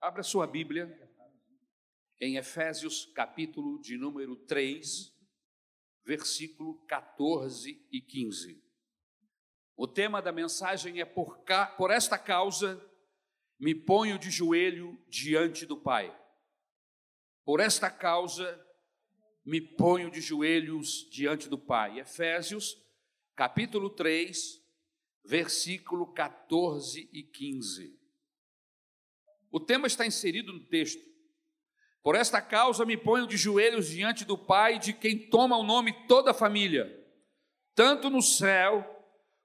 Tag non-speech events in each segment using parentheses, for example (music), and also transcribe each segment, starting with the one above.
Abra sua Bíblia em Efésios, capítulo de número 3, versículo 14 e 15. O tema da mensagem é por, ca... por esta causa me ponho de joelho diante do Pai. Por esta causa me ponho de joelhos diante do Pai. Efésios, capítulo 3, versículo 14 e 15. O tema está inserido no texto. Por esta causa me ponho de joelhos diante do Pai, de quem toma o nome toda a família, tanto no céu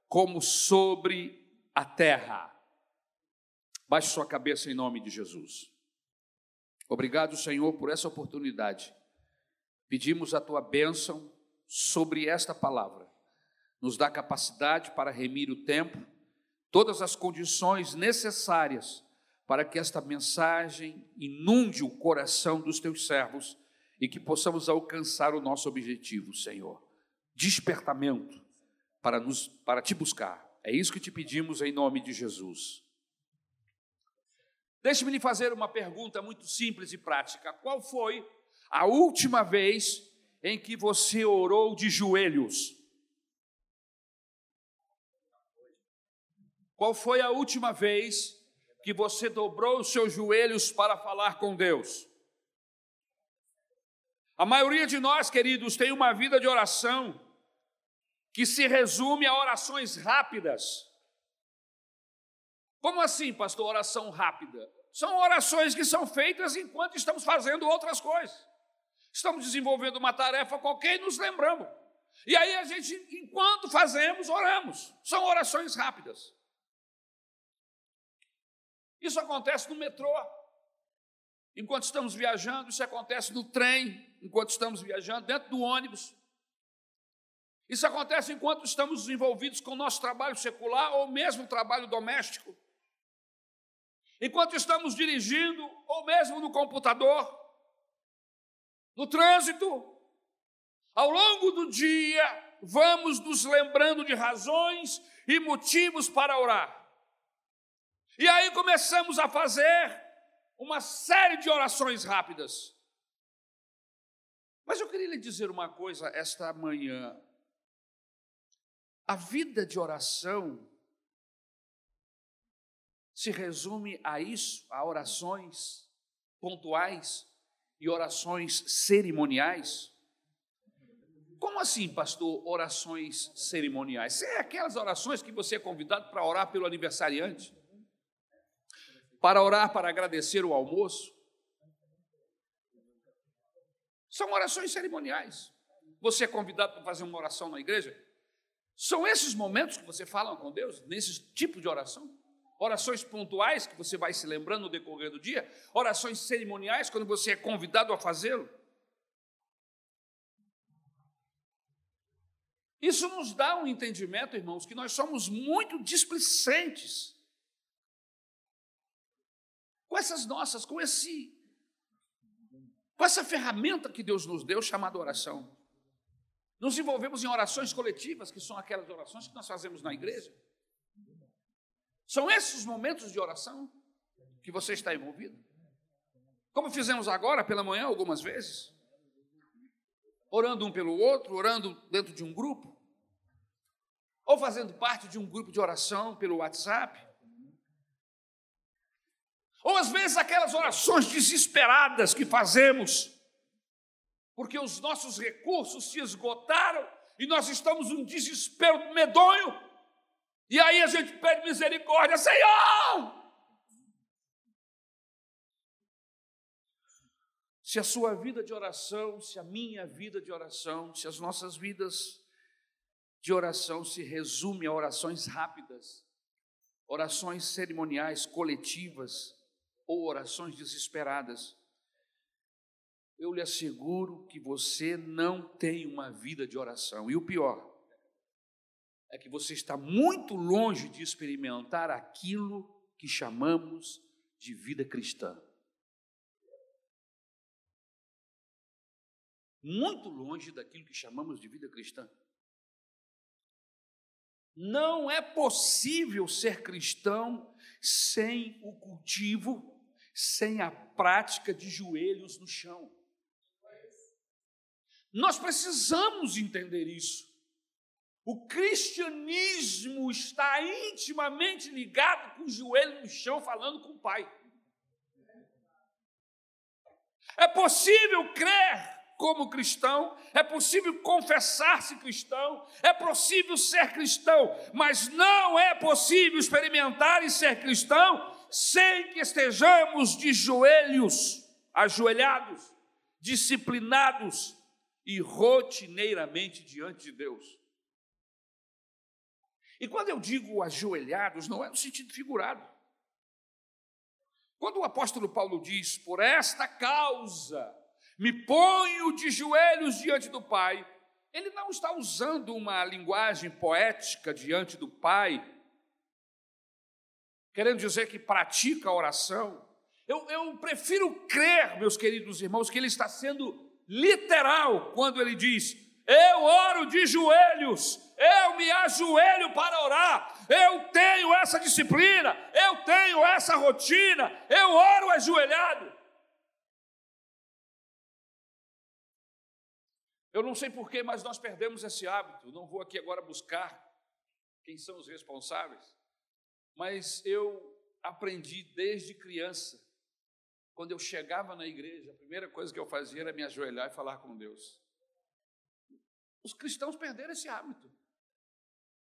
como sobre a terra. Baixe sua cabeça em nome de Jesus. Obrigado, Senhor, por essa oportunidade. Pedimos a tua bênção sobre esta palavra. Nos dá capacidade para remir o tempo, todas as condições necessárias para que esta mensagem inunde o coração dos teus servos e que possamos alcançar o nosso objetivo, Senhor. Despertamento para nos para te buscar. É isso que te pedimos em nome de Jesus. Deixe-me lhe fazer uma pergunta muito simples e prática. Qual foi a última vez em que você orou de joelhos? Qual foi a última vez que você dobrou os seus joelhos para falar com Deus. A maioria de nós, queridos, tem uma vida de oração que se resume a orações rápidas. Como assim, pastor, oração rápida? São orações que são feitas enquanto estamos fazendo outras coisas. Estamos desenvolvendo uma tarefa qualquer e nos lembramos. E aí a gente, enquanto fazemos, oramos. São orações rápidas. Isso acontece no metrô, enquanto estamos viajando, isso acontece no trem, enquanto estamos viajando, dentro do ônibus. Isso acontece enquanto estamos envolvidos com o nosso trabalho secular ou mesmo trabalho doméstico. Enquanto estamos dirigindo ou mesmo no computador, no trânsito. Ao longo do dia, vamos nos lembrando de razões e motivos para orar. E aí começamos a fazer uma série de orações rápidas. Mas eu queria lhe dizer uma coisa esta manhã. A vida de oração se resume a isso, a orações pontuais e orações cerimoniais. Como assim, pastor, orações cerimoniais? É aquelas orações que você é convidado para orar pelo aniversariante para orar, para agradecer o almoço. São orações cerimoniais. Você é convidado para fazer uma oração na igreja? São esses momentos que você fala com Deus, nesse tipo de oração? Orações pontuais que você vai se lembrando no decorrer do dia? Orações cerimoniais quando você é convidado a fazê-lo? Isso nos dá um entendimento, irmãos, que nós somos muito displicentes com essas nossas, com esse com essa ferramenta que Deus nos deu chamada oração. Nos envolvemos em orações coletivas, que são aquelas orações que nós fazemos na igreja. São esses os momentos de oração que você está envolvido. Como fizemos agora pela manhã algumas vezes, orando um pelo outro, orando dentro de um grupo, ou fazendo parte de um grupo de oração pelo WhatsApp. Ou às vezes aquelas orações desesperadas que fazemos, porque os nossos recursos se esgotaram e nós estamos num desespero medonho, e aí a gente pede misericórdia, Senhor! Se a sua vida de oração, se a minha vida de oração, se as nossas vidas de oração se resume a orações rápidas, orações cerimoniais, coletivas, ou orações desesperadas, eu lhe asseguro que você não tem uma vida de oração. E o pior é que você está muito longe de experimentar aquilo que chamamos de vida cristã. Muito longe daquilo que chamamos de vida cristã. Não é possível ser cristão sem o cultivo sem a prática de joelhos no chão. Nós precisamos entender isso. O cristianismo está intimamente ligado com o joelho no chão, falando com o Pai. É possível crer como cristão, é possível confessar-se cristão, é possível ser cristão, mas não é possível experimentar e ser cristão sem que estejamos de joelhos, ajoelhados, disciplinados e rotineiramente diante de Deus. E quando eu digo ajoelhados, não é no sentido figurado. Quando o apóstolo Paulo diz, por esta causa, me ponho de joelhos diante do Pai, ele não está usando uma linguagem poética diante do Pai, querendo dizer que pratica a oração. Eu, eu prefiro crer, meus queridos irmãos, que ele está sendo literal quando ele diz: Eu oro de joelhos, eu me ajoelho para orar, eu tenho essa disciplina, eu tenho essa rotina, eu oro ajoelhado. Eu não sei porquê, mas nós perdemos esse hábito. Não vou aqui agora buscar quem são os responsáveis, mas eu aprendi desde criança, quando eu chegava na igreja, a primeira coisa que eu fazia era me ajoelhar e falar com Deus. Os cristãos perderam esse hábito.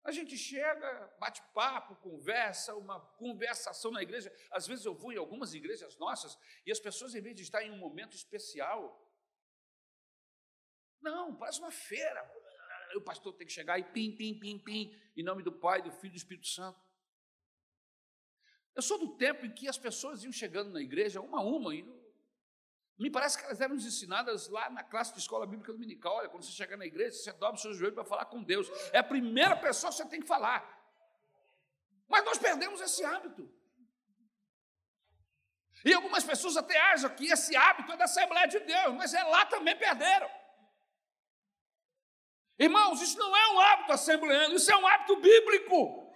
A gente chega, bate papo, conversa, uma conversação na igreja. Às vezes eu vou em algumas igrejas nossas e as pessoas, em vez de estar em um momento especial, não, parece uma feira. O pastor tem que chegar e pim, pim, pim, pim, em nome do Pai, do Filho e do Espírito Santo. Eu sou do tempo em que as pessoas iam chegando na igreja, uma a uma, e me parece que elas eram ensinadas lá na classe de escola bíblica dominical. Olha, quando você chegar na igreja, você dobra o seu joelho para falar com Deus. É a primeira pessoa que você tem que falar. Mas nós perdemos esse hábito. E algumas pessoas até acham que esse hábito é da Assembleia de Deus, mas é lá também perderam. Irmãos, isso não é um hábito assembleano, isso é um hábito bíblico.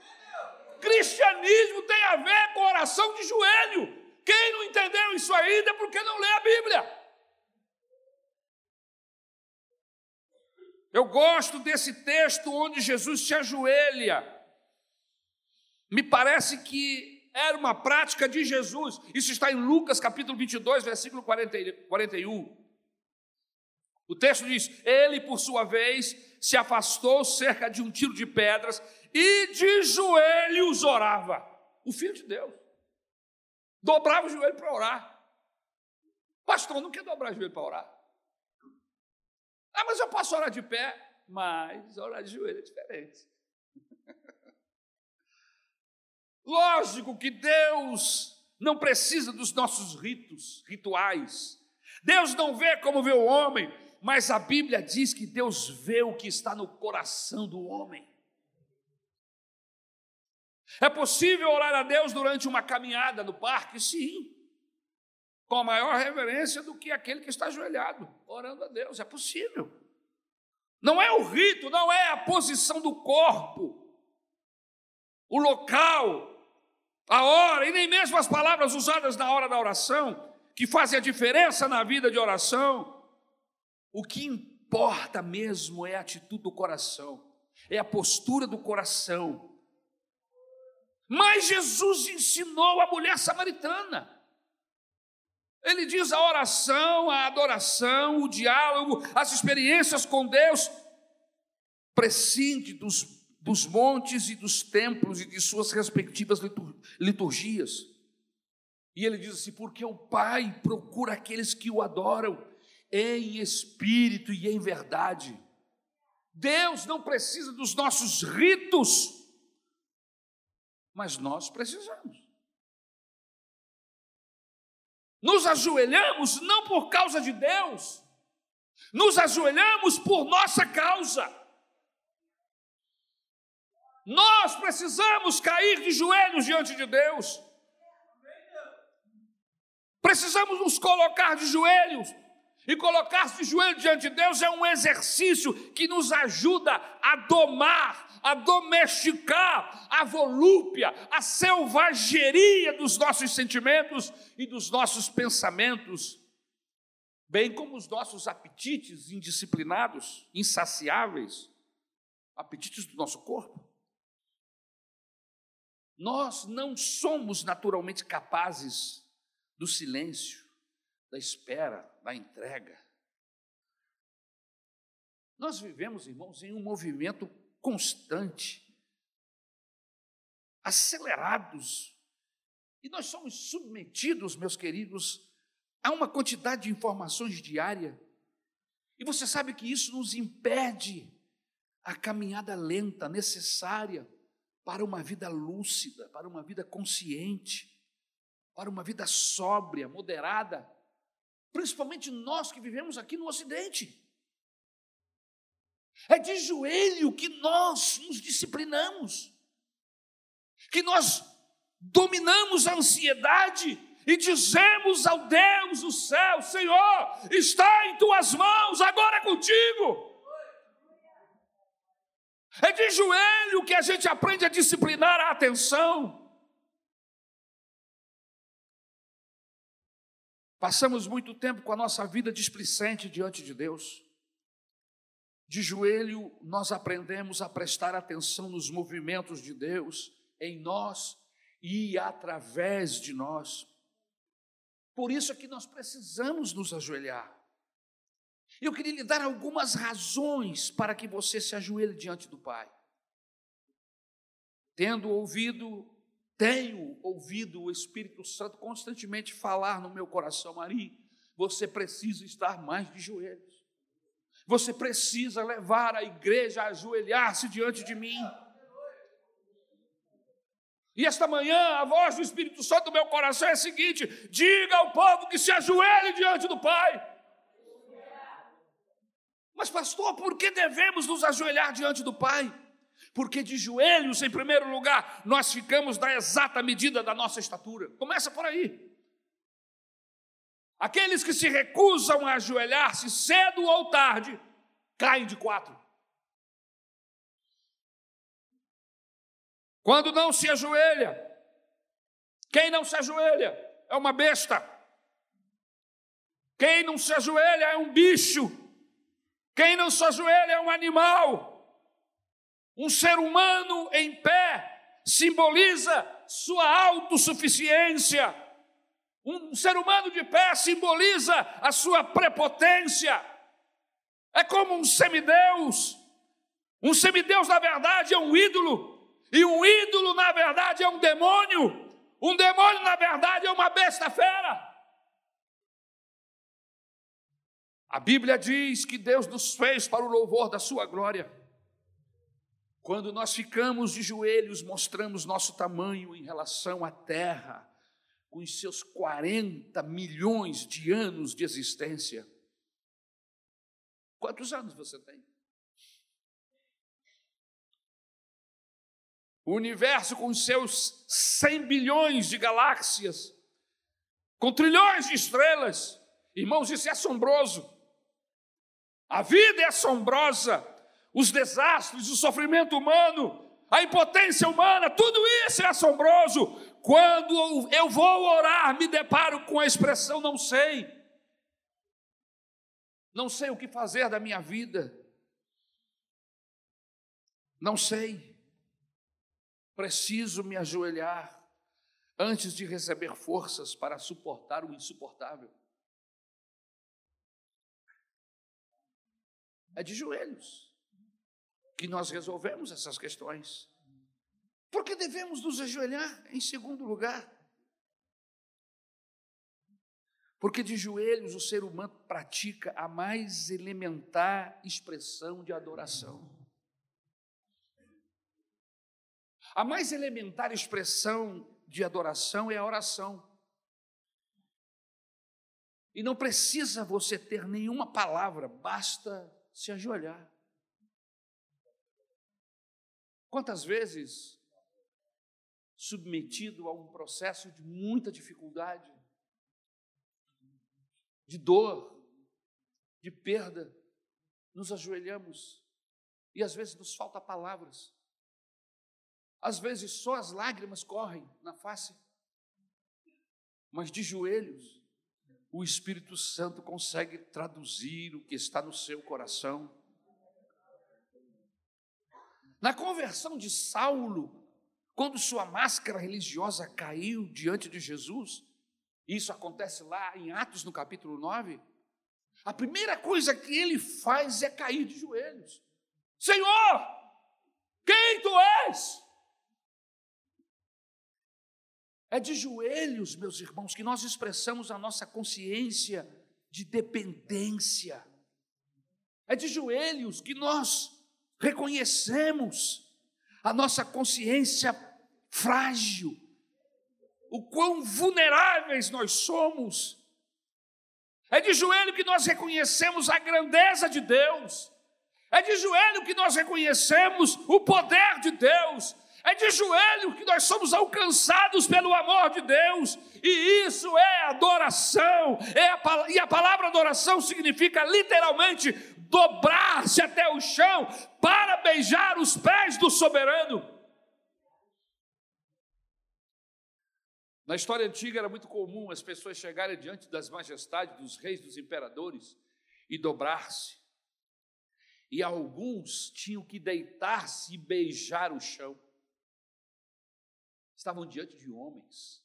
Cristianismo tem a ver com oração de joelho. Quem não entendeu isso ainda é porque não lê a Bíblia. Eu gosto desse texto onde Jesus se ajoelha. Me parece que era uma prática de Jesus. Isso está em Lucas capítulo 22, versículo 40, 41. O texto diz: Ele, por sua vez, se afastou cerca de um tiro de pedras e de joelhos orava. O Filho de Deus. Dobrava o joelho para orar. Pastor, não quer dobrar o joelho para orar? Ah, mas eu posso orar de pé. Mas orar de joelho é diferente. (laughs) Lógico que Deus não precisa dos nossos ritos, rituais. Deus não vê como vê o homem, mas a Bíblia diz que Deus vê o que está no coração do homem. É possível orar a Deus durante uma caminhada no parque? Sim. Com a maior reverência do que aquele que está ajoelhado, orando a Deus. É possível. Não é o rito, não é a posição do corpo, o local, a hora, e nem mesmo as palavras usadas na hora da oração, que fazem a diferença na vida de oração. O que importa mesmo é a atitude do coração, é a postura do coração. Mas Jesus ensinou a mulher samaritana. Ele diz a oração, a adoração, o diálogo, as experiências com Deus, prescinde dos, dos montes e dos templos e de suas respectivas liturgias. E ele diz assim: porque o Pai procura aqueles que o adoram em espírito e em verdade. Deus não precisa dos nossos ritos, mas nós precisamos. Nos ajoelhamos não por causa de Deus, nos ajoelhamos por nossa causa. Nós precisamos cair de joelhos diante de Deus. Precisamos nos colocar de joelhos E colocar-se de joelho diante de Deus é um exercício que nos ajuda a domar, a domesticar a volúpia, a selvageria dos nossos sentimentos e dos nossos pensamentos, bem como os nossos apetites indisciplinados, insaciáveis, apetites do nosso corpo. Nós não somos naturalmente capazes do silêncio, da espera, da entrega. Nós vivemos, irmãos, em um movimento constante, acelerados, e nós somos submetidos, meus queridos, a uma quantidade de informações diária. E você sabe que isso nos impede a caminhada lenta necessária para uma vida lúcida, para uma vida consciente, para uma vida sóbria, moderada principalmente nós que vivemos aqui no Ocidente. É de joelho que nós nos disciplinamos, que nós dominamos a ansiedade e dizemos ao Deus do céu: Senhor, está em tuas mãos, agora é contigo. É de joelho que a gente aprende a disciplinar a atenção. Passamos muito tempo com a nossa vida displicente diante de Deus. De joelho, nós aprendemos a prestar atenção nos movimentos de Deus em nós e através de nós. Por isso é que nós precisamos nos ajoelhar. Eu queria lhe dar algumas razões para que você se ajoelhe diante do Pai. Tendo ouvido tenho ouvido o Espírito Santo constantemente falar no meu coração, Maria, você precisa estar mais de joelhos. Você precisa levar a igreja a ajoelhar-se diante de mim. E esta manhã a voz do Espírito Santo no meu coração é a seguinte: diga ao povo que se ajoelhe diante do Pai. Mas, pastor, por que devemos nos ajoelhar diante do Pai? Porque de joelhos, em primeiro lugar, nós ficamos na exata medida da nossa estatura. Começa por aí. Aqueles que se recusam a ajoelhar-se cedo ou tarde, caem de quatro. Quando não se ajoelha, quem não se ajoelha é uma besta. Quem não se ajoelha é um bicho. Quem não se ajoelha é um animal. Um ser humano em pé simboliza sua autossuficiência. Um ser humano de pé simboliza a sua prepotência. É como um semideus. Um semideus, na verdade, é um ídolo. E um ídolo, na verdade, é um demônio. Um demônio, na verdade, é uma besta fera. A Bíblia diz que Deus nos fez para o louvor da Sua glória. Quando nós ficamos de joelhos, mostramos nosso tamanho em relação à terra, com os seus 40 milhões de anos de existência. Quantos anos você tem? O universo, com seus 100 bilhões de galáxias, com trilhões de estrelas, irmãos, isso é assombroso. A vida é assombrosa os desastres, o sofrimento humano, a impotência humana, tudo isso é assombroso. Quando eu vou orar, me deparo com a expressão não sei. Não sei o que fazer da minha vida. Não sei. Preciso me ajoelhar antes de receber forças para suportar o insuportável. É de joelhos que nós resolvemos essas questões. Porque devemos nos ajoelhar em segundo lugar. Porque de joelhos o ser humano pratica a mais elementar expressão de adoração. A mais elementar expressão de adoração é a oração. E não precisa você ter nenhuma palavra, basta se ajoelhar. Quantas vezes, submetido a um processo de muita dificuldade, de dor, de perda, nos ajoelhamos e às vezes nos falta palavras. Às vezes só as lágrimas correm na face, mas de joelhos, o Espírito Santo consegue traduzir o que está no seu coração. Na conversão de Saulo, quando sua máscara religiosa caiu diante de Jesus, isso acontece lá em Atos no capítulo 9, a primeira coisa que ele faz é cair de joelhos. Senhor, quem tu és? É de joelhos, meus irmãos, que nós expressamos a nossa consciência de dependência. É de joelhos que nós reconhecemos a nossa consciência frágil, o quão vulneráveis nós somos. É de joelho que nós reconhecemos a grandeza de Deus. É de joelho que nós reconhecemos o poder de Deus. É de joelho que nós somos alcançados pelo amor de Deus. E isso é adoração. É a, e a palavra adoração significa literalmente dobrar-se até o chão para beijar os pés do soberano. Na história antiga era muito comum as pessoas chegarem diante das majestades dos reis, dos imperadores e dobrar-se. E alguns tinham que deitar-se e beijar o chão. Estavam diante de homens.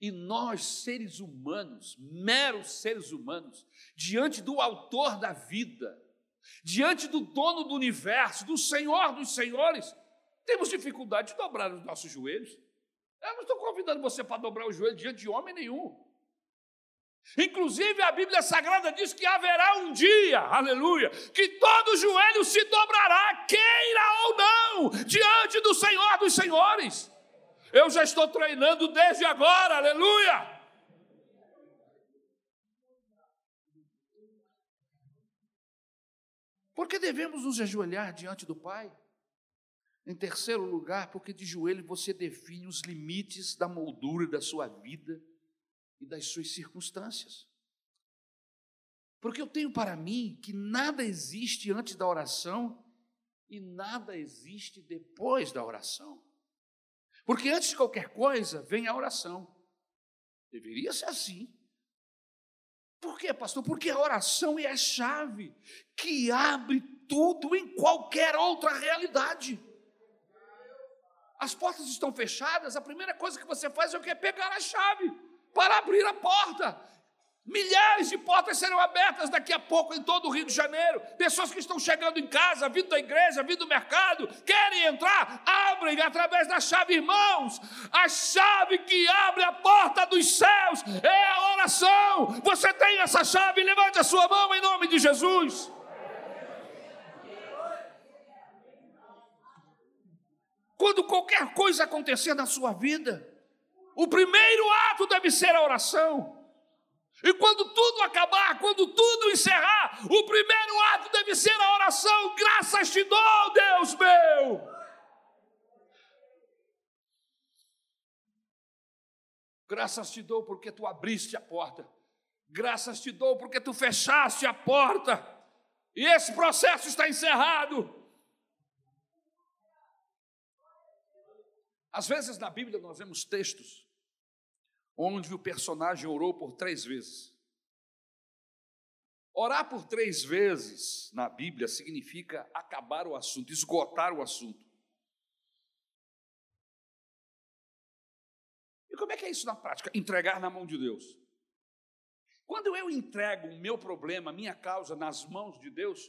E nós, seres humanos, meros seres humanos, diante do Autor da vida, diante do dono do universo, do Senhor dos Senhores, temos dificuldade de dobrar os nossos joelhos. Eu não estou convidando você para dobrar o joelho diante de homem nenhum. Inclusive, a Bíblia Sagrada diz que haverá um dia, aleluia, que todo joelho se dobrará, queira ou não, diante do Senhor dos Senhores. Eu já estou treinando desde agora, aleluia. Porque devemos nos ajoelhar diante do Pai? Em terceiro lugar, porque de joelho você define os limites da moldura da sua vida e das suas circunstâncias. Porque eu tenho para mim que nada existe antes da oração e nada existe depois da oração. Porque antes de qualquer coisa vem a oração. Deveria ser assim. Por quê, pastor? Porque a oração é a chave que abre tudo em qualquer outra realidade as portas estão fechadas, a primeira coisa que você faz é o que? Pegar a chave para abrir a porta. Milhares de portas serão abertas daqui a pouco em todo o Rio de Janeiro. Pessoas que estão chegando em casa, vindo da igreja, vindo do mercado, querem entrar, abrem através da chave, irmãos. A chave que abre a porta dos céus é a oração. Você tem essa chave, levante a sua mão em nome de Jesus. Quando qualquer coisa acontecer na sua vida, o primeiro ato deve ser a oração. E quando tudo acabar, quando tudo encerrar, o primeiro ato deve ser a oração. Graças te dou, Deus meu. Graças te dou porque tu abriste a porta. Graças te dou porque tu fechaste a porta. E esse processo está encerrado. Às vezes na Bíblia nós vemos textos onde o personagem orou por três vezes. Orar por três vezes na Bíblia significa acabar o assunto, esgotar o assunto. E como é que é isso na prática? Entregar na mão de Deus. Quando eu entrego o meu problema, a minha causa nas mãos de Deus,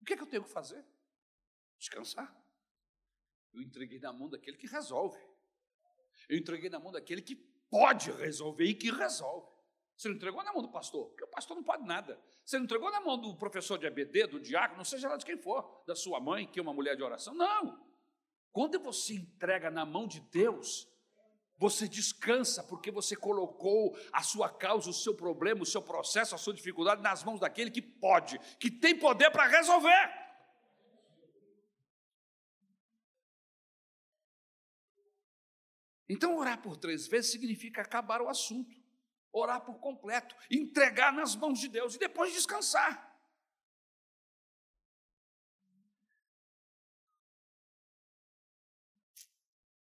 o que, é que eu tenho que fazer? Descansar. Eu entreguei na mão daquele que resolve. Eu entreguei na mão daquele que pode resolver e que resolve. Você não entregou na mão do pastor, porque o pastor não pode nada. Você não entregou na mão do professor de ABD, do diácono, seja lá de quem for, da sua mãe, que é uma mulher de oração. Não. Quando você entrega na mão de Deus, você descansa porque você colocou a sua causa, o seu problema, o seu processo, a sua dificuldade nas mãos daquele que pode, que tem poder para resolver. Então, orar por três vezes significa acabar o assunto. orar por completo, entregar nas mãos de Deus e depois descansar.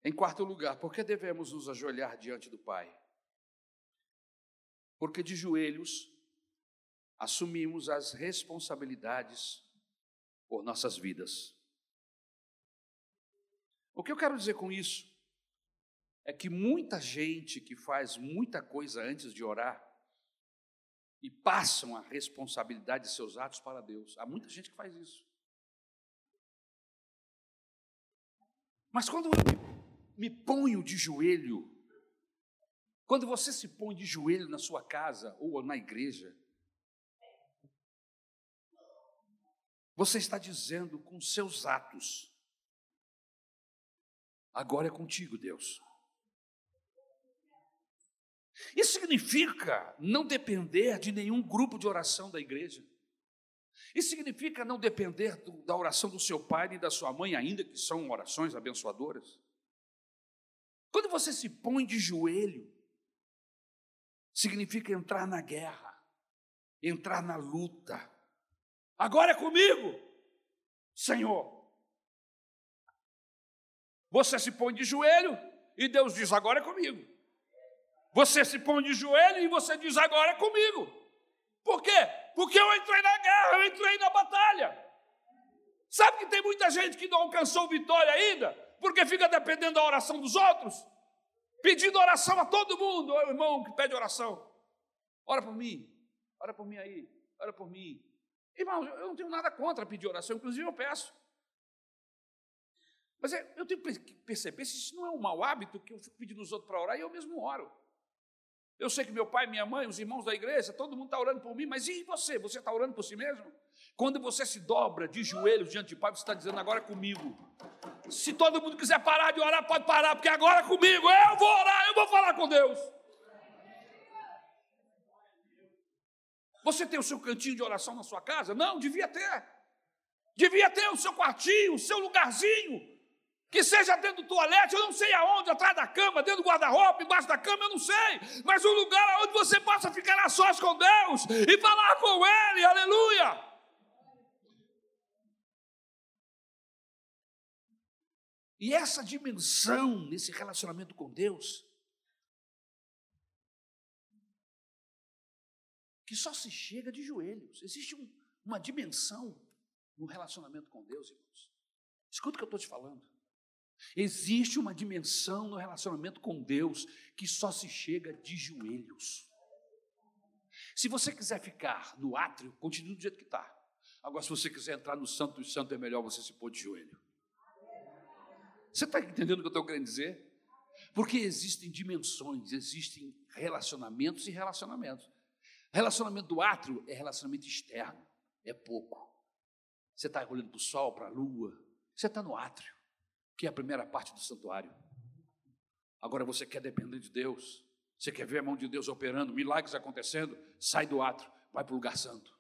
Em quarto lugar, por que devemos nos ajoelhar diante do Pai? Porque de joelhos assumimos as responsabilidades por nossas vidas. O que eu quero dizer com isso é que muita gente que faz muita coisa antes de orar e passam a responsabilidade de seus atos para Deus. Há muita gente que faz isso. Mas quando eu me ponho de joelho, quando você se põe de joelho na sua casa ou na igreja, Você está dizendo com seus atos: agora é contigo, Deus. Isso significa não depender de nenhum grupo de oração da igreja. Isso significa não depender do, da oração do seu pai e da sua mãe, ainda que são orações abençoadoras. Quando você se põe de joelho, significa entrar na guerra, entrar na luta, Agora é comigo, Senhor. Você se põe de joelho e Deus diz: agora é comigo. Você se põe de joelho e você diz: agora é comigo. Por quê? Porque eu entrei na guerra, eu entrei na batalha. Sabe que tem muita gente que não alcançou vitória ainda, porque fica dependendo da oração dos outros, pedindo oração a todo mundo. O irmão que pede oração, ora por mim, ora por mim aí, ora por mim. Irmão, eu não tenho nada contra pedir oração, inclusive eu peço. Mas é, eu tenho que perceber se isso não é um mau hábito que eu fico pedindo os outros para orar e eu mesmo oro. Eu sei que meu pai, minha mãe, os irmãos da igreja, todo mundo está orando por mim, mas e você? Você está orando por si mesmo? Quando você se dobra de joelhos diante de Pai, você está dizendo agora é comigo. Se todo mundo quiser parar de orar, pode parar, porque agora é comigo, eu vou orar, eu vou falar com Deus. Você tem o seu cantinho de oração na sua casa? Não, devia ter. Devia ter o seu quartinho, o seu lugarzinho. Que seja dentro do toalete, eu não sei aonde, atrás da cama, dentro do guarda-roupa, embaixo da cama, eu não sei. Mas um lugar onde você possa ficar a sós com Deus e falar com Ele, aleluia. E essa dimensão nesse relacionamento com Deus que só se chega de joelhos. Existe um, uma dimensão no relacionamento com Deus, irmãos. Escuta o que eu estou te falando. Existe uma dimensão no relacionamento com Deus que só se chega de joelhos. Se você quiser ficar no átrio, continue do jeito que está. Agora, se você quiser entrar no Santo dos Santos, é melhor você se pôr de joelho. Você está entendendo o que eu estou querendo dizer? Porque existem dimensões, existem relacionamentos e relacionamentos. Relacionamento do átrio é relacionamento externo, é pouco. Você está olhando para o sol, para a lua, você está no átrio, que é a primeira parte do santuário. Agora você quer depender de Deus, você quer ver a mão de Deus operando, milagres acontecendo, sai do átrio, vai para o lugar santo.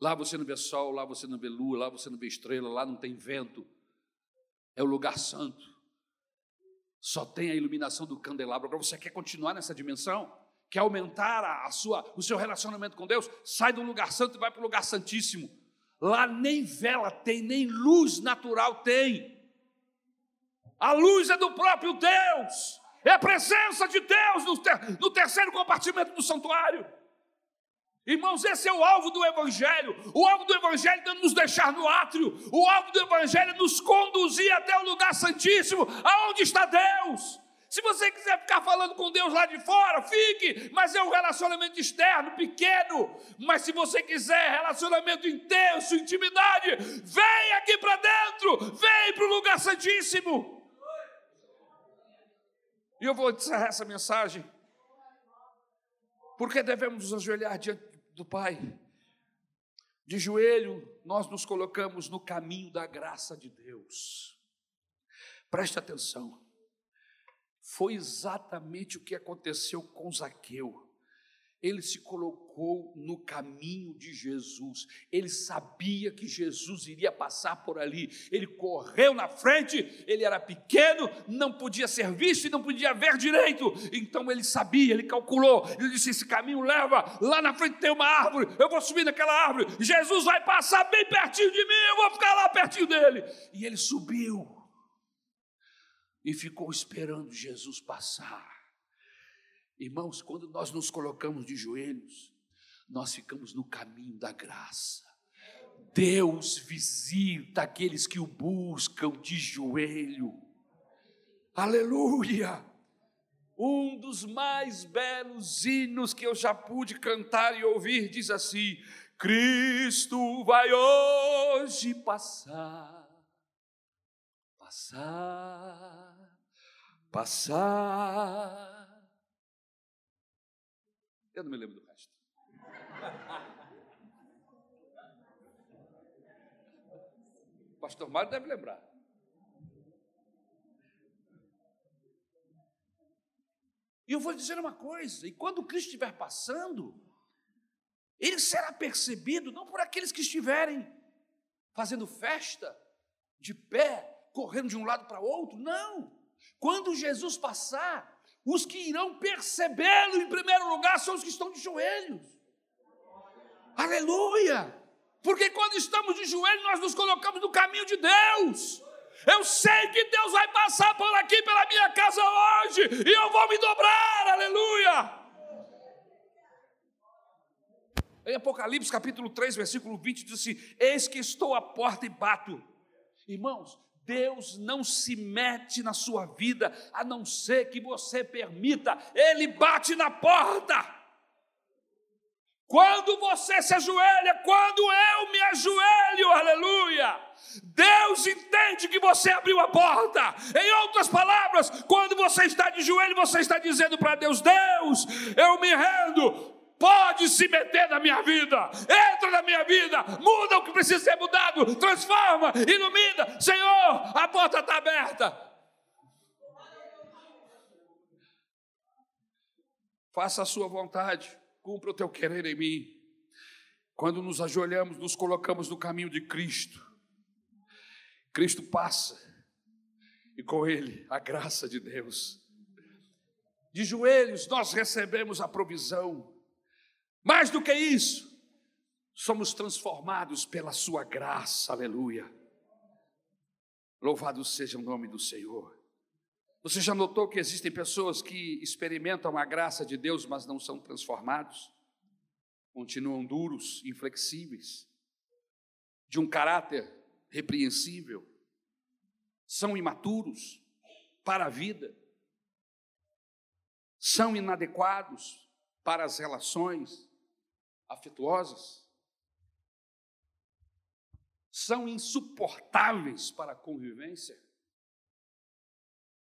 Lá você não vê sol, lá você não vê lua, lá você não vê estrela, lá não tem vento. É o lugar santo. Só tem a iluminação do candelabro. Agora você quer continuar nessa dimensão? quer aumentar a sua, o seu relacionamento com Deus, sai do lugar santo e vai para o lugar santíssimo. Lá nem vela tem, nem luz natural tem. A luz é do próprio Deus, é a presença de Deus no, ter, no terceiro compartimento do santuário. Irmãos, esse é o alvo do Evangelho. O alvo do Evangelho é nos deixar no átrio. O alvo do Evangelho é nos conduzir até o lugar santíssimo, aonde está Deus. Se você quiser ficar falando com Deus lá de fora, fique, mas é um relacionamento externo, pequeno. Mas se você quiser relacionamento intenso, intimidade, vem aqui para dentro, vem para o lugar santíssimo. E eu vou encerrar essa mensagem, porque devemos nos ajoelhar diante do Pai. De joelho, nós nos colocamos no caminho da graça de Deus. Preste atenção foi exatamente o que aconteceu com Zaqueu. Ele se colocou no caminho de Jesus. Ele sabia que Jesus iria passar por ali. Ele correu na frente, ele era pequeno, não podia ser visto e não podia ver direito. Então ele sabia, ele calculou. Ele disse: Esse caminho leva, lá na frente tem uma árvore, eu vou subir naquela árvore. Jesus vai passar bem pertinho de mim, eu vou ficar lá pertinho dele. E ele subiu e ficou esperando Jesus passar. Irmãos, quando nós nos colocamos de joelhos, nós ficamos no caminho da graça. Deus visita aqueles que o buscam de joelho. Aleluia! Um dos mais belos hinos que eu já pude cantar e ouvir diz assim: Cristo vai hoje passar, passar, passar eu não me lembro do resto. O (laughs) pastor Mário deve lembrar. E eu vou dizer uma coisa: e quando Cristo estiver passando, ele será percebido não por aqueles que estiverem fazendo festa, de pé, correndo de um lado para outro, não. Quando Jesus passar, os que irão percebê-lo em primeiro lugar são os que estão de joelhos. Aleluia! Porque quando estamos de joelhos, nós nos colocamos no caminho de Deus. Eu sei que Deus vai passar por aqui, pela minha casa hoje, e eu vou me dobrar, aleluia! Em Apocalipse capítulo 3, versículo 20, diz assim: Eis que estou à porta e bato. Irmãos, Deus não se mete na sua vida a não ser que você permita, Ele bate na porta. Quando você se ajoelha, quando eu me ajoelho, aleluia, Deus entende que você abriu a porta. Em outras palavras, quando você está de joelho, você está dizendo para Deus: Deus, eu me rendo, pode se meter na minha vida, entra na minha vida, muda o que precisa ser mudado, transforma, ilumina. Senhor, a porta está aberta. Faça a sua vontade, cumpra o teu querer em mim. Quando nos ajoelhamos, nos colocamos no caminho de Cristo. Cristo passa, e com Ele a graça de Deus. De joelhos nós recebemos a provisão, mais do que isso, somos transformados pela Sua graça, aleluia. Louvado seja o nome do Senhor. Você já notou que existem pessoas que experimentam a graça de Deus, mas não são transformados? Continuam duros, inflexíveis, de um caráter repreensível, são imaturos para a vida, são inadequados para as relações, afetuosas, são insuportáveis para a convivência.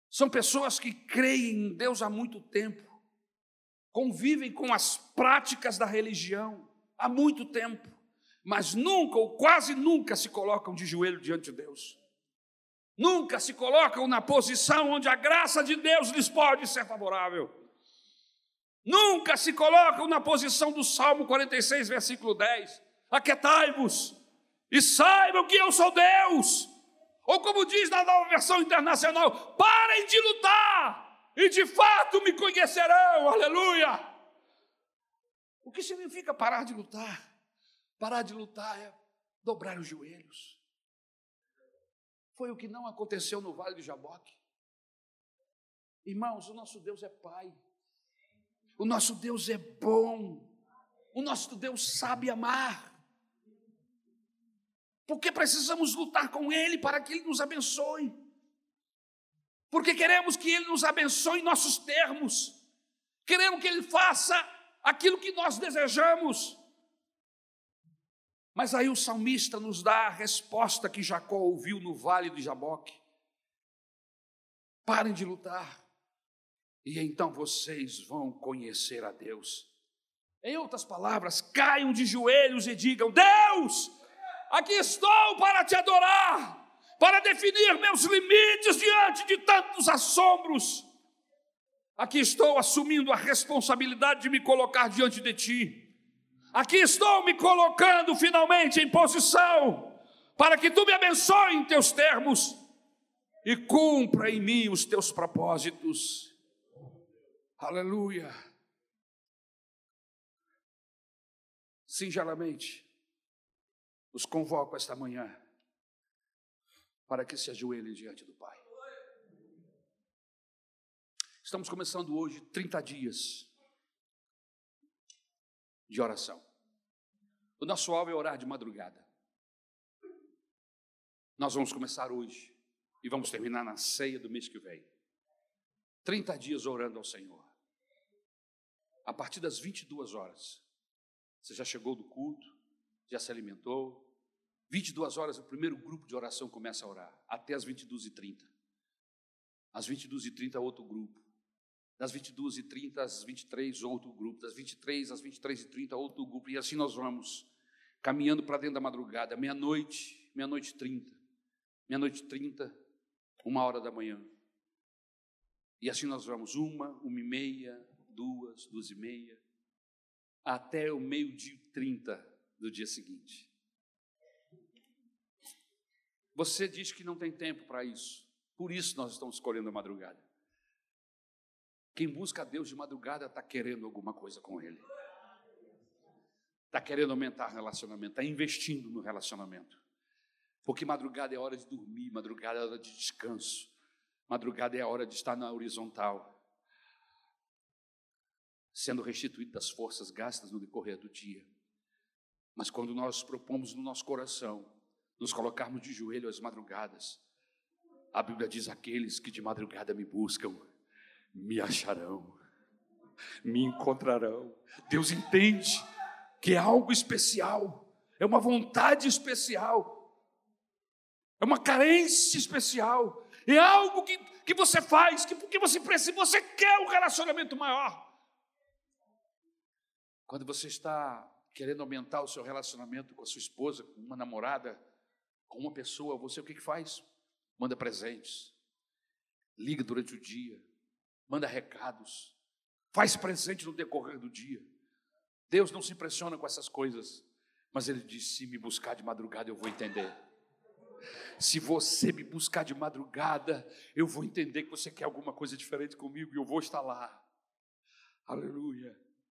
São pessoas que creem em Deus há muito tempo, convivem com as práticas da religião há muito tempo, mas nunca ou quase nunca se colocam de joelho diante de Deus. Nunca se colocam na posição onde a graça de Deus lhes pode ser favorável. Nunca se colocam na posição do Salmo 46, versículo 10. Aquetai-vos e saibam que eu sou Deus. Ou como diz na nova versão internacional, parem de lutar e de fato me conhecerão. Aleluia! O que significa parar de lutar? Parar de lutar é dobrar os joelhos. Foi o que não aconteceu no Vale de Jaboque. Irmãos, o nosso Deus é Pai. O nosso Deus é bom. O nosso Deus sabe amar. Porque precisamos lutar com Ele para que Ele nos abençoe. Porque queremos que Ele nos abençoe em nossos termos. Queremos que Ele faça aquilo que nós desejamos. Mas aí o salmista nos dá a resposta que Jacó ouviu no vale de Jaboque. Parem de lutar e então vocês vão conhecer a Deus. Em outras palavras, caiam de joelhos e digam: Deus, aqui estou para te adorar, para definir meus limites diante de tantos assombros. Aqui estou assumindo a responsabilidade de me colocar diante de ti. Aqui estou me colocando finalmente em posição para que tu me abençoe em teus termos e cumpra em mim os teus propósitos. Aleluia. Singelamente, os convoco esta manhã para que se ajoelhem diante do Pai. Estamos começando hoje 30 dias de oração. O nosso alvo é orar de madrugada. Nós vamos começar hoje e vamos terminar na ceia do mês que vem. 30 dias orando ao Senhor. A partir das 22 horas, você já chegou do culto, já se alimentou. 22 horas, o primeiro grupo de oração começa a orar, até as 22h30. Às 22h30, outro grupo. Das 22h30 às 23 outro grupo. Das 23 às 23h30, outro grupo. E assim nós vamos, caminhando para dentro da madrugada, meia-noite, meia-noite 30. Meia-noite 30, uma hora da manhã. E assim nós vamos, uma, uma e meia, duas, duas e meia, até o meio-dia 30 do dia seguinte. Você diz que não tem tempo para isso, por isso nós estamos escolhendo a madrugada. Quem busca a Deus de madrugada está querendo alguma coisa com Ele, está querendo aumentar o relacionamento, está investindo no relacionamento, porque madrugada é hora de dormir, madrugada é hora de descanso, madrugada é hora de estar na horizontal sendo restituído das forças gastas no decorrer do dia. Mas quando nós propomos no nosso coração nos colocarmos de joelho às madrugadas, a Bíblia diz: aqueles que de madrugada me buscam, me acharão, me encontrarão. Deus entende que é algo especial, é uma vontade especial, é uma carência especial, é algo que, que você faz, que porque você precisa, você quer um relacionamento maior. Quando você está querendo aumentar o seu relacionamento com a sua esposa, com uma namorada, com uma pessoa, você o que, que faz? Manda presentes, liga durante o dia, manda recados, faz presente no decorrer do dia. Deus não se impressiona com essas coisas, mas Ele diz: se me buscar de madrugada, eu vou entender. Se você me buscar de madrugada, eu vou entender que você quer alguma coisa diferente comigo e eu vou estar lá. Aleluia.